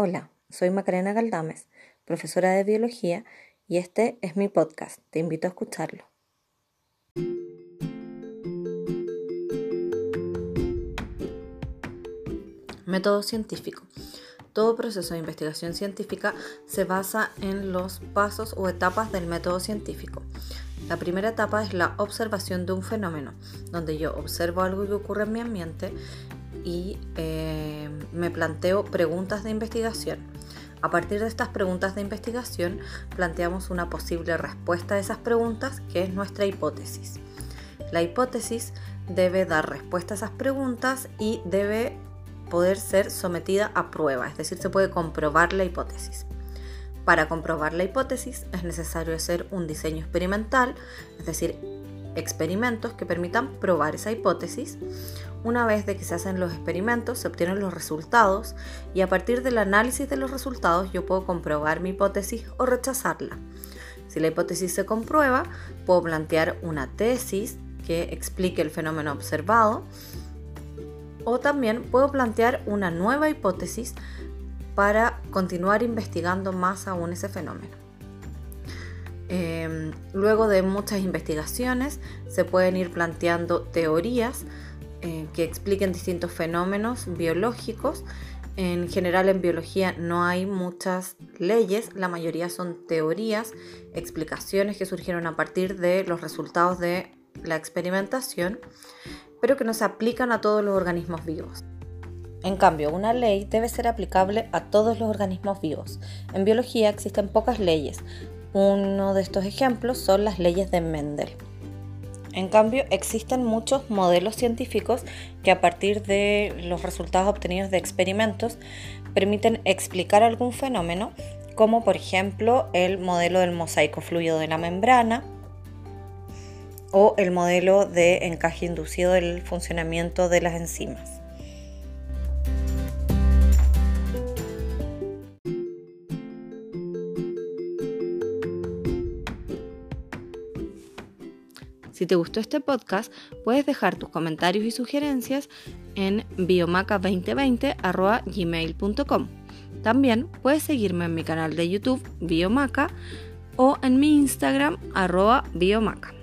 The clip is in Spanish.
Hola, soy Macarena Galdames, profesora de biología, y este es mi podcast. Te invito a escucharlo. Método científico. Todo proceso de investigación científica se basa en los pasos o etapas del método científico. La primera etapa es la observación de un fenómeno, donde yo observo algo que ocurre en mi ambiente y eh, me planteo preguntas de investigación. A partir de estas preguntas de investigación planteamos una posible respuesta a esas preguntas que es nuestra hipótesis. La hipótesis debe dar respuesta a esas preguntas y debe poder ser sometida a prueba, es decir, se puede comprobar la hipótesis. Para comprobar la hipótesis es necesario hacer un diseño experimental, es decir, experimentos que permitan probar esa hipótesis. Una vez de que se hacen los experimentos, se obtienen los resultados y a partir del análisis de los resultados yo puedo comprobar mi hipótesis o rechazarla. Si la hipótesis se comprueba, puedo plantear una tesis que explique el fenómeno observado o también puedo plantear una nueva hipótesis para continuar investigando más aún ese fenómeno. Em, luego de muchas investigaciones se pueden ir planteando teorías eh, que expliquen distintos fenómenos biológicos. En general en biología no hay muchas leyes, la mayoría son teorías, explicaciones que surgieron a partir de los resultados de la experimentación, pero que no se aplican a todos los organismos vivos. En cambio, una ley debe ser aplicable a todos los organismos vivos. En biología existen pocas leyes, uno de estos ejemplos son las leyes de Mendel. En cambio, existen muchos modelos científicos que a partir de los resultados obtenidos de experimentos permiten explicar algún fenómeno, como por ejemplo el modelo del mosaico fluido de la membrana o el modelo de encaje inducido del funcionamiento de las enzimas. Si te gustó este podcast, puedes dejar tus comentarios y sugerencias en biomaca2020.gmail.com. También puedes seguirme en mi canal de YouTube Biomaca o en mi Instagram arroba biomaca.